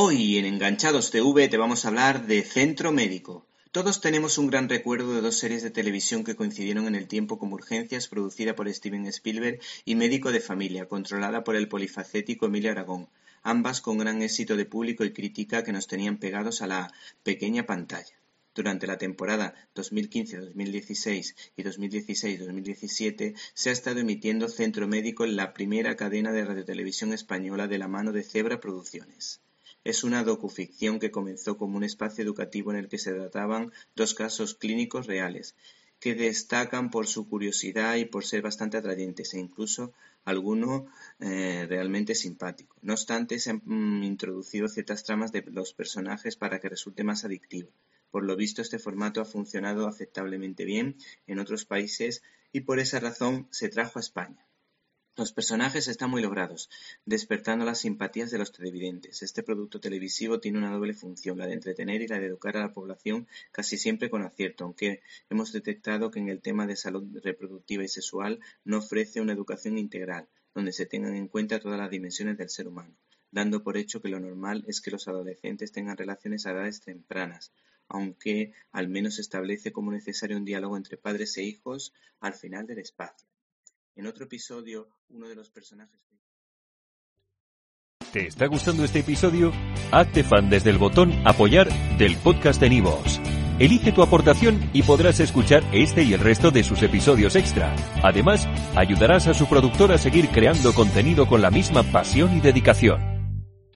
Hoy en Enganchados TV te vamos a hablar de Centro Médico. Todos tenemos un gran recuerdo de dos series de televisión que coincidieron en el tiempo como Urgencias, producida por Steven Spielberg, y Médico de Familia, controlada por el polifacético Emilio Aragón, ambas con gran éxito de público y crítica que nos tenían pegados a la pequeña pantalla. Durante la temporada 2015-2016 y 2016-2017 se ha estado emitiendo Centro Médico en la primera cadena de radiotelevisión española de la mano de Cebra Producciones. Es una docuficción que comenzó como un espacio educativo en el que se trataban dos casos clínicos reales, que destacan por su curiosidad y por ser bastante atrayentes e incluso alguno eh, realmente simpático. No obstante, se han mm, introducido ciertas tramas de los personajes para que resulte más adictivo. Por lo visto, este formato ha funcionado aceptablemente bien en otros países y por esa razón se trajo a España. Los personajes están muy logrados, despertando las simpatías de los televidentes. Este producto televisivo tiene una doble función, la de entretener y la de educar a la población, casi siempre con acierto, aunque hemos detectado que en el tema de salud reproductiva y sexual no ofrece una educación integral, donde se tengan en cuenta todas las dimensiones del ser humano, dando por hecho que lo normal es que los adolescentes tengan relaciones a edades tempranas, aunque al menos establece como necesario un diálogo entre padres e hijos al final del espacio. En otro episodio, uno de los personajes... ¿Te está gustando este episodio? Hazte fan desde el botón Apoyar del podcast de Nivos. Elige tu aportación y podrás escuchar este y el resto de sus episodios extra. Además, ayudarás a su productor a seguir creando contenido con la misma pasión y dedicación.